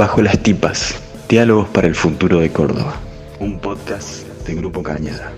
Bajo las tipas, diálogos para el futuro de Córdoba. Un podcast de Grupo Cañada.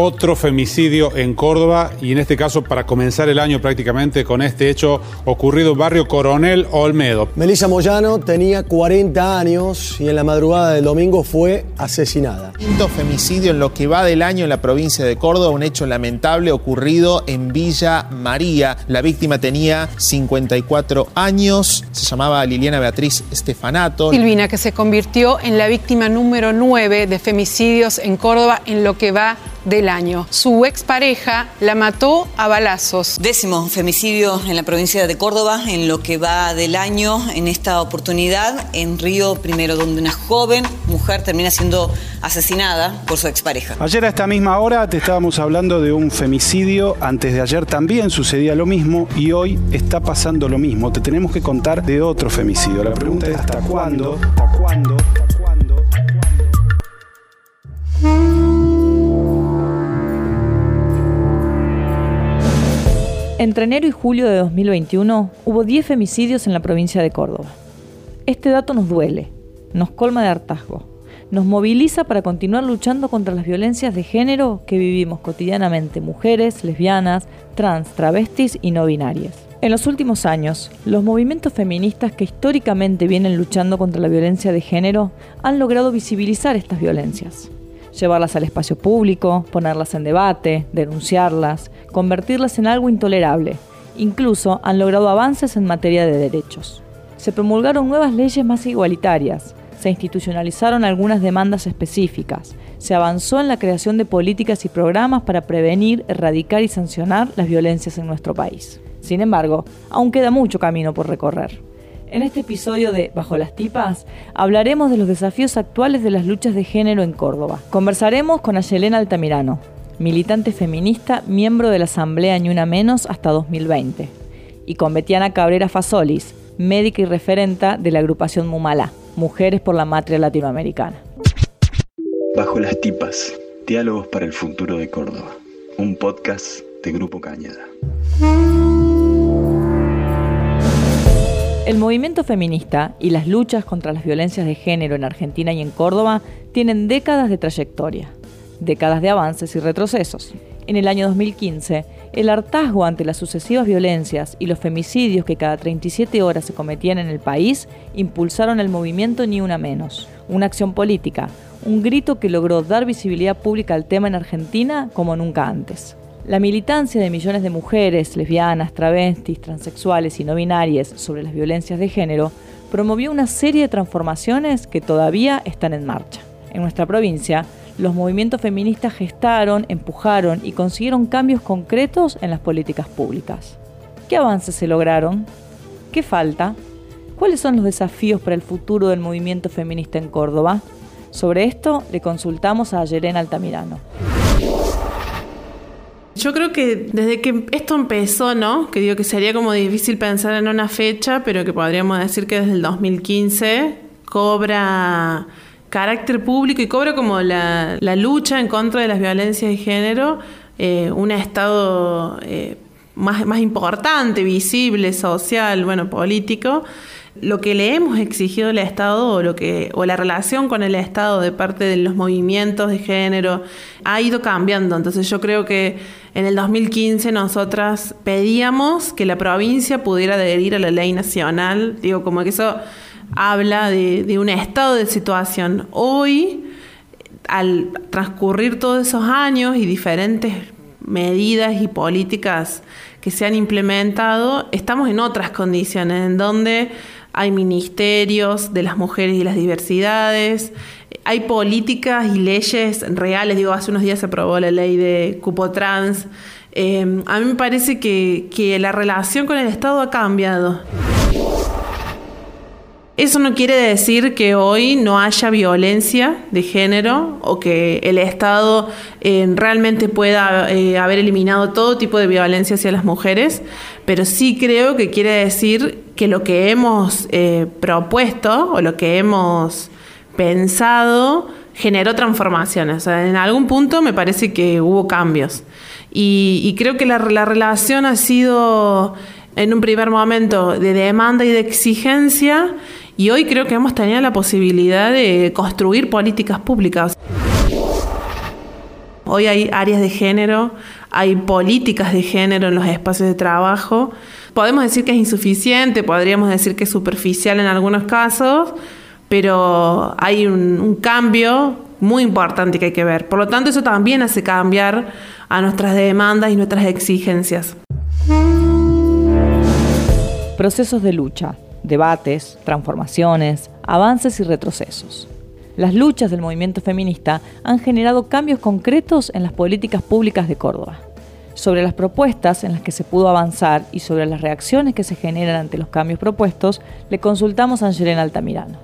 Otro femicidio en Córdoba y en este caso para comenzar el año prácticamente con este hecho ocurrido en barrio Coronel Olmedo. Melissa Moyano tenía 40 años y en la madrugada del domingo fue asesinada. Quinto femicidio en lo que va del año en la provincia de Córdoba, un hecho lamentable ocurrido en Villa María. La víctima tenía 54 años, se llamaba Liliana Beatriz Estefanato. Silvina, que se convirtió en la víctima número 9 de femicidios en Córdoba en lo que va del año. Su expareja la mató a balazos. Décimo femicidio en la provincia de Córdoba en lo que va del año, en esta oportunidad en Río Primero, donde una joven mujer termina siendo asesinada por su expareja. Ayer a esta misma hora te estábamos hablando de un femicidio, antes de ayer también sucedía lo mismo y hoy está pasando lo mismo. Te tenemos que contar de otro femicidio. La pregunta es ¿hasta cuándo? ¿Hasta cuándo? ¿Hasta cuándo? Entre enero y julio de 2021 hubo 10 femicidios en la provincia de Córdoba. Este dato nos duele, nos colma de hartazgo, nos moviliza para continuar luchando contra las violencias de género que vivimos cotidianamente mujeres, lesbianas, trans, travestis y no binarias. En los últimos años, los movimientos feministas que históricamente vienen luchando contra la violencia de género han logrado visibilizar estas violencias llevarlas al espacio público, ponerlas en debate, denunciarlas, convertirlas en algo intolerable. Incluso han logrado avances en materia de derechos. Se promulgaron nuevas leyes más igualitarias, se institucionalizaron algunas demandas específicas, se avanzó en la creación de políticas y programas para prevenir, erradicar y sancionar las violencias en nuestro país. Sin embargo, aún queda mucho camino por recorrer. En este episodio de Bajo las Tipas hablaremos de los desafíos actuales de las luchas de género en Córdoba. Conversaremos con Ayelena Altamirano, militante feminista, miembro de la Asamblea Ni Una Menos hasta 2020, y con Betiana Cabrera Fasolis, médica y referenta de la agrupación Mumala, Mujeres por la Matria Latinoamericana. Bajo las Tipas, diálogos para el futuro de Córdoba. Un podcast de Grupo Cañada. El movimiento feminista y las luchas contra las violencias de género en Argentina y en Córdoba tienen décadas de trayectoria, décadas de avances y retrocesos. En el año 2015, el hartazgo ante las sucesivas violencias y los femicidios que cada 37 horas se cometían en el país impulsaron el movimiento Ni Una Menos, una acción política, un grito que logró dar visibilidad pública al tema en Argentina como nunca antes. La militancia de millones de mujeres, lesbianas, travestis, transexuales y no binarias sobre las violencias de género promovió una serie de transformaciones que todavía están en marcha. En nuestra provincia, los movimientos feministas gestaron, empujaron y consiguieron cambios concretos en las políticas públicas. ¿Qué avances se lograron? ¿Qué falta? ¿Cuáles son los desafíos para el futuro del movimiento feminista en Córdoba? Sobre esto le consultamos a Yerena Altamirano. Yo creo que desde que esto empezó, ¿no? Que digo que sería como difícil pensar en una fecha, pero que podríamos decir que desde el 2015 cobra carácter público y cobra como la, lucha en contra de las violencias de género eh, un estado eh, más, más importante, visible, social, bueno, político lo que le hemos exigido al Estado o, lo que, o la relación con el Estado de parte de los movimientos de género ha ido cambiando. Entonces yo creo que en el 2015 nosotras pedíamos que la provincia pudiera adherir a la ley nacional. Digo, como que eso habla de, de un estado de situación. Hoy, al transcurrir todos esos años y diferentes medidas y políticas que se han implementado, estamos en otras condiciones, en donde hay ministerios de las mujeres y las diversidades, hay políticas y leyes reales, digo, hace unos días se aprobó la ley de cupo trans. Eh, a mí me parece que, que la relación con el Estado ha cambiado. Eso no quiere decir que hoy no haya violencia de género o que el Estado eh, realmente pueda eh, haber eliminado todo tipo de violencia hacia las mujeres, pero sí creo que quiere decir que lo que hemos eh, propuesto o lo que hemos pensado generó transformaciones. En algún punto me parece que hubo cambios. Y, creo que la relación ha sido en un primer momento de demanda y de exigencia y hoy creo que hemos tenido la posibilidad de construir políticas públicas. Hoy hay áreas de género, hay políticas de género en los espacios de trabajo. Podemos decir que es insuficiente, podríamos decir que es superficial en algunos casos, pero hay un, cambio muy importante que hay que ver. Por lo tanto, eso también hace cambiar a nuestras demandas y nuestras exigencias. Procesos de lucha, debates, transformaciones, avances y retrocesos. Las luchas del movimiento feminista han generado cambios concretos en las políticas públicas de Córdoba. Sobre las propuestas en las que se pudo avanzar y sobre las reacciones que se generan ante los cambios propuestos, le consultamos a Angelina Altamirano.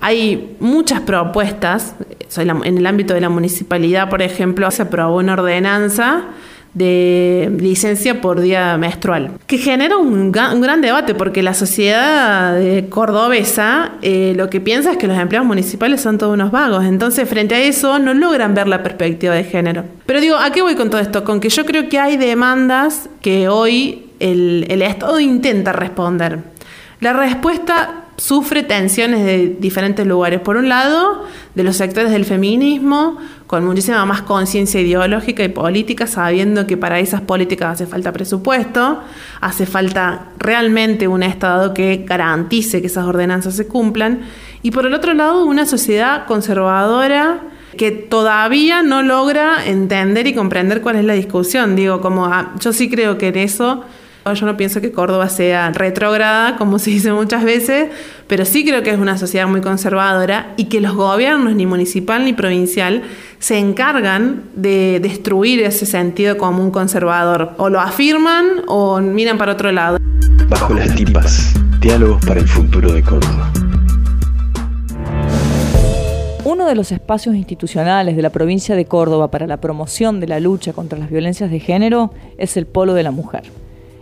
Hay muchas propuestas, en el ámbito de la municipalidad, por ejemplo, se aprobó una ordenanza de licencia por día menstrual, que genera un, gran debate porque la sociedad cordobesa eh, lo que piensa es que los empleados municipales son todos unos vagos, entonces frente a eso no logran ver la perspectiva de género. Pero digo, ¿a qué voy con todo esto? Con que yo creo que hay demandas que hoy el, el Estado intenta responder. La respuesta sufre tensiones de diferentes lugares. Por un lado, de los sectores del feminismo, con muchísima más conciencia ideológica y política, sabiendo que para esas políticas hace falta presupuesto, hace falta realmente un Estado que garantice que esas ordenanzas se cumplan. Y por el otro lado, una sociedad conservadora que todavía no logra entender y comprender cuál es la discusión. Digo, como ah, yo sí creo que en eso yo no pienso que Córdoba sea retrógrada, como se dice muchas veces, pero sí creo que es una sociedad muy conservadora y que los gobiernos, ni municipal ni provincial, se encargan de destruir ese sentido común conservador. O lo afirman o miran para otro lado. Bajo las tipas, diálogos para el futuro de Córdoba. Uno de los espacios institucionales de la provincia de Córdoba para la promoción de la lucha contra las violencias de género es el Polo de la Mujer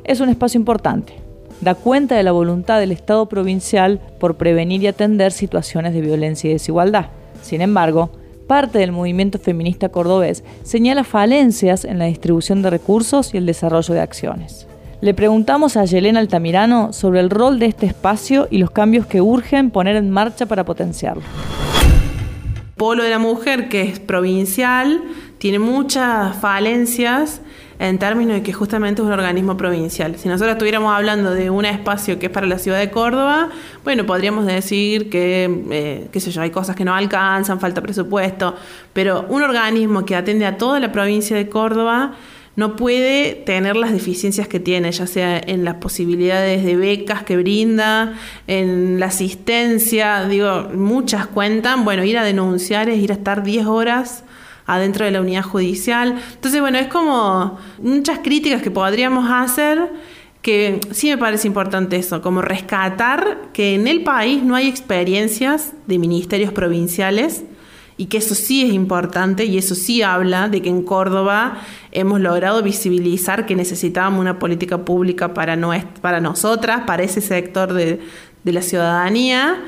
es un espacio importante. Da cuenta de la voluntad del Estado provincial por prevenir y atender situaciones de violencia y desigualdad. Sin embargo, parte del movimiento feminista cordobés señala falencias en la distribución de recursos y el desarrollo de acciones. Le preguntamos a Yelena Altamirano sobre el rol de este espacio y los cambios que urgen poner en marcha para potenciarlo. Polo de la Mujer, que es provincial, tiene muchas falencias en términos de que justamente es un organismo provincial. Si nosotros estuviéramos hablando de un espacio que es para la ciudad de Córdoba, bueno, podríamos decir que, eh, qué sé yo, hay cosas que no alcanzan, falta presupuesto, pero un organismo que atiende a toda la provincia de Córdoba no puede tener las deficiencias que tiene, ya sea en las posibilidades de becas que brinda, en la asistencia, digo, muchas cuentan, bueno, ir a denunciar es ir a estar 10 horas adentro de la unidad judicial. Entonces, bueno, es como muchas críticas que podríamos hacer que sí me parece importante eso, como rescatar que en el país no hay experiencias de ministerios provinciales y que eso sí es importante y eso sí habla de que en Córdoba hemos logrado visibilizar que necesitábamos una política pública para, para nosotras, para ese sector de, de la ciudadanía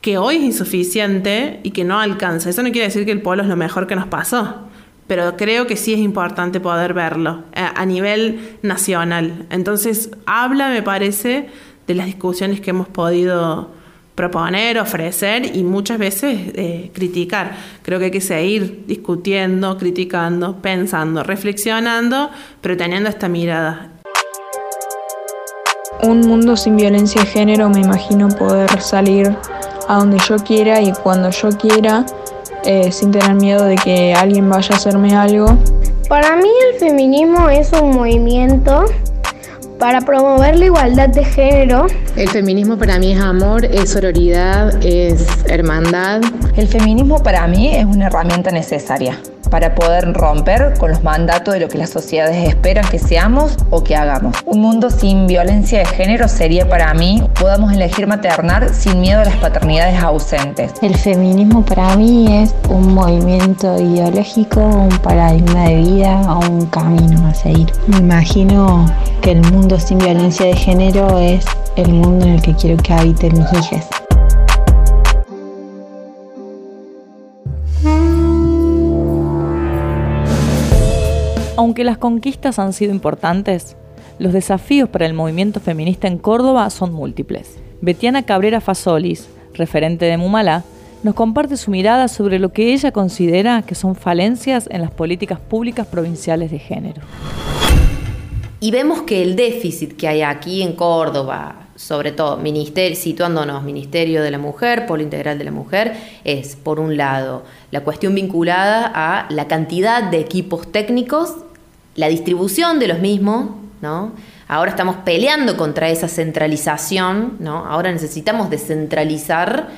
que hoy es insuficiente y que no alcanza. Eso no quiere decir que el pueblo es lo mejor que nos pasó, pero creo que sí es importante poder verlo eh, a, nivel nacional. Entonces, habla, me parece, de las discusiones que hemos podido proponer, ofrecer y muchas veces eh, criticar. Creo que hay que seguir discutiendo, criticando, pensando, reflexionando, pero teniendo esta mirada. Un mundo sin violencia de género me imagino poder salir a donde yo quiera y cuando yo quiera, eh, sin tener miedo de que alguien vaya a hacerme algo. Para mí el feminismo es un movimiento para promover la igualdad de género. El feminismo para mí es amor, es sororidad, es hermandad. El feminismo para mí es una herramienta necesaria para poder romper con los mandatos de lo que las sociedades esperan que seamos o que hagamos. Un mundo sin violencia de género sería para mí podamos elegir maternar sin miedo a las paternidades ausentes. El feminismo para mí es un movimiento ideológico, un paradigma de vida o un camino a seguir. Me imagino que el mundo sin violencia de género es el mundo en el que quiero que habiten mis hijas. Aunque las conquistas han sido importantes, los desafíos para el movimiento feminista en Córdoba son múltiples. Betiana Cabrera Fasolis, referente de Mumalá, nos comparte su mirada sobre lo que ella considera que son falencias en las políticas públicas provinciales de género. Y vemos que el déficit que hay aquí en Córdoba, sobre todo ministerio, situándonos Ministerio de la Mujer, Polo Integral de la Mujer, es, por un lado, la cuestión vinculada a la cantidad de equipos técnicos, la distribución de los mismos, ¿no? Ahora estamos peleando contra esa centralización, ¿no? Ahora necesitamos descentralizar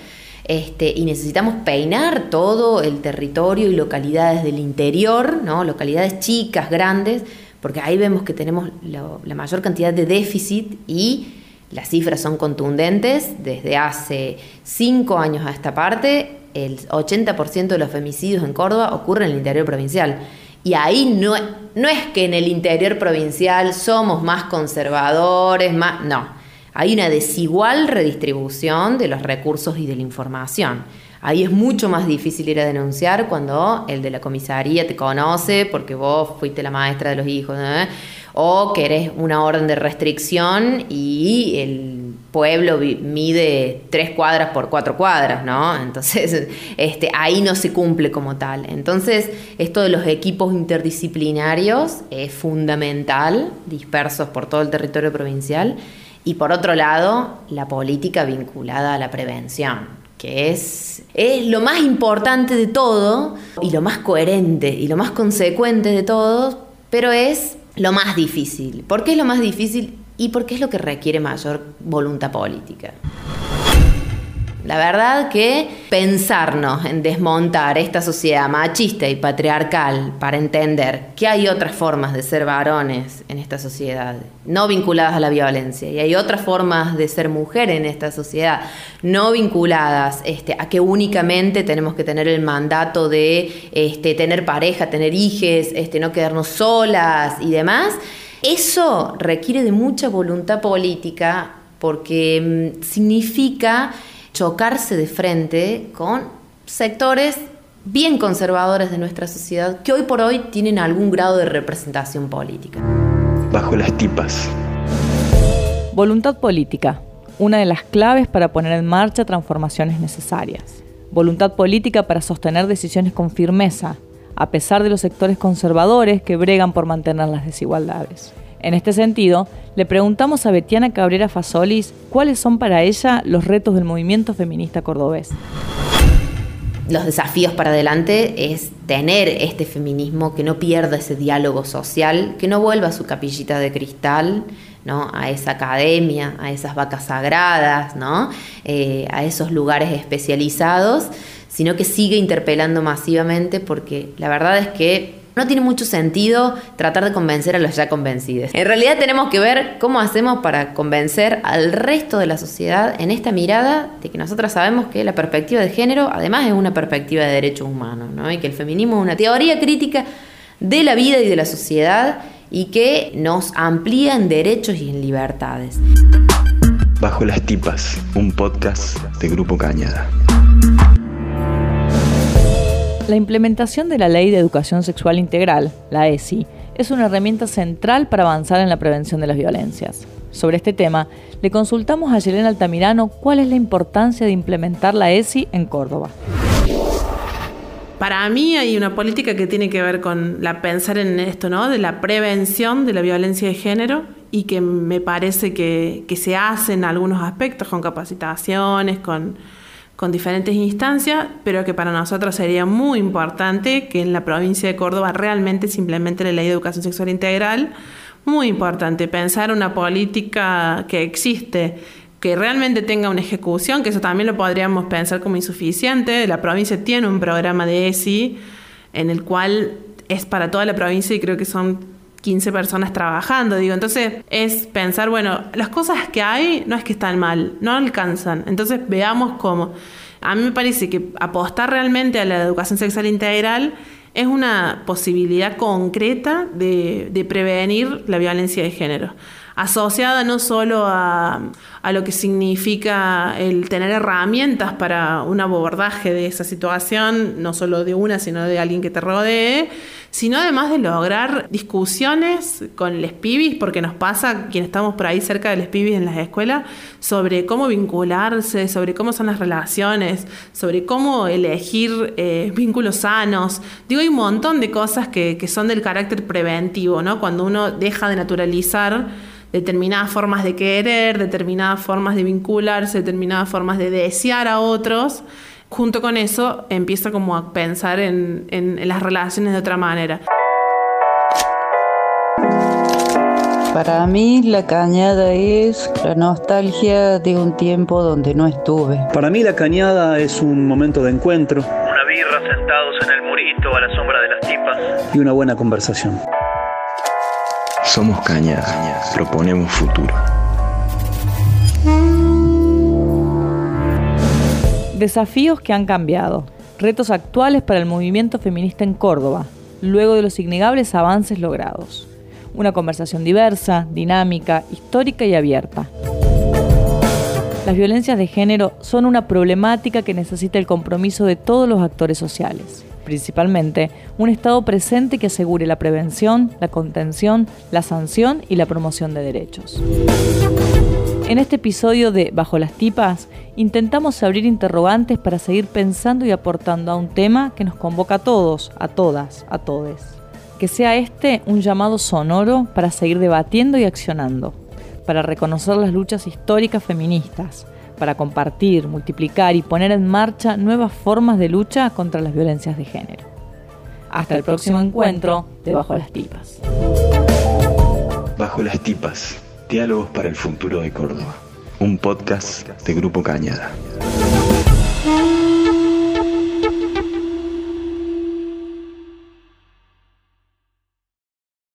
este, y necesitamos peinar todo el territorio y localidades del interior, ¿no? Localidades chicas, grandes, porque ahí vemos que tenemos la mayor cantidad de déficit y las cifras son contundentes. Desde hace cinco años a esta parte, el 80% de los femicidios en Córdoba ocurren en el interior provincial. Y ahí no, no es que en el interior provincial somos más conservadores, más... No, hay una desigual redistribución de los recursos y de la información. Ahí es mucho más difícil ir a denunciar cuando el de la comisaría te conoce porque vos fuiste la maestra de los hijos, ¿eh? o querés una orden de restricción y el pueblo mide tres cuadras por cuatro cuadras, ¿no? Entonces, este, ahí no se cumple como tal. Entonces, esto de los equipos interdisciplinarios es fundamental, dispersos por todo el territorio provincial. Y por otro lado, la política vinculada a la prevención que es, es lo más importante de todo y lo más coherente y lo más consecuente de todo, pero es lo más difícil. ¿Por qué es lo más difícil? Y porque es lo que requiere mayor voluntad política. La verdad que pensarnos en desmontar esta sociedad machista y patriarcal para entender que hay otras formas de ser varones en esta sociedad, no vinculadas a la violencia, y hay otras formas de ser mujer en esta sociedad, no vinculadas este, a que únicamente tenemos que tener el mandato de este, tener pareja, tener hijos, este, no quedarnos solas y demás, eso requiere de mucha voluntad política porque mm, significa chocarse de frente con sectores bien conservadores de nuestra sociedad que hoy por hoy tienen algún grado de representación política. Bajo las tipas. Voluntad política, una de las claves para poner en marcha transformaciones necesarias. Voluntad política para sostener decisiones con firmeza, a pesar de los sectores conservadores que bregan por mantener las desigualdades. En este sentido, le preguntamos a Betiana Cabrera Fasolis cuáles son para ella los retos del movimiento feminista cordobés. Los desafíos para adelante es tener este feminismo que no pierda ese diálogo social, que no vuelva a su capillita de cristal, ¿no? a esa academia, a esas vacas sagradas, ¿no? Eh, a esos lugares especializados, sino que sigue interpelando masivamente porque la verdad es que no tiene mucho sentido tratar de convencer a los ya convencidos. En realidad tenemos que ver cómo hacemos para convencer al resto de la sociedad en esta mirada de que nosotras sabemos que la perspectiva de género además es una perspectiva de derechos humanos, ¿no? y que el feminismo es una teoría crítica de la vida y de la sociedad y que nos amplía en derechos y en libertades. Bajo las tipas, un podcast de Grupo Cañada. La implementación de la Ley de Educación Sexual Integral, la ESI, es una herramienta central para avanzar en la prevención de las violencias. Sobre este tema, le consultamos a Yelena Altamirano cuál es la importancia de implementar la ESI en Córdoba. Para mí hay una política que tiene que ver con la pensar en esto, ¿no? De la prevención de la violencia de género y que me parece que, que se hace en algunos aspectos, con capacitaciones, con, con diferentes instancias, pero que para nosotros sería muy importante que en la provincia de Córdoba realmente se implemente la ley de educación sexual integral. Muy importante pensar una política que existe, que realmente tenga una ejecución, que eso también lo podríamos pensar como insuficiente. La provincia tiene un programa de ESI en el cual es para toda la provincia y creo que son 15 personas trabajando, digo, entonces es pensar, bueno, las cosas que hay no es que están mal, no alcanzan, entonces veamos cómo. A mí me parece que apostar realmente a la educación sexual integral es una posibilidad concreta de, de prevenir la violencia de género asociada no solo a, a, lo que significa el tener herramientas para un abordaje de esa situación, no solo de una, sino de alguien que te rodee, sino además de lograr discusiones con los pibis, porque nos pasa, quienes estamos por ahí cerca de los pibis en las escuelas, sobre cómo vincularse, sobre cómo son las relaciones, sobre cómo elegir eh, vínculos sanos. Digo, hay un montón de cosas que, que son del carácter preventivo, ¿no? Cuando uno deja de naturalizar determinadas formas de querer, determinadas formas de vincularse, determinadas formas de desear a otros, junto con eso empieza como a pensar en, en las relaciones de otra manera. Para mí la cañada es la nostalgia de un tiempo donde no estuve. Para mí la cañada es un momento de encuentro. Una birra sentados en el murito a la sombra de las tipas. Y una buena conversación. Somos Cañada, proponemos futuro. Desafíos que han cambiado. Retos actuales para el movimiento feminista en Córdoba, luego de los innegables avances logrados. Una conversación diversa, dinámica, histórica y abierta. Las violencias de género son una problemática que necesita el compromiso de todos los actores sociales principalmente un Estado presente que asegure la prevención, la contención, la sanción y la promoción de derechos. En este episodio de Bajo las Tipas, intentamos abrir interrogantes para seguir pensando y aportando a un tema que nos convoca a todos, a todas, a todes. Que sea este un llamado sonoro para seguir debatiendo y accionando, para reconocer las luchas históricas feministas, para compartir, multiplicar y poner en marcha nuevas formas de lucha contra las violencias de género. Hasta el próximo encuentro de Bajo las Tipas. Bajo las Tipas, Diálogos para el Futuro de Córdoba, un podcast de Grupo Cañada.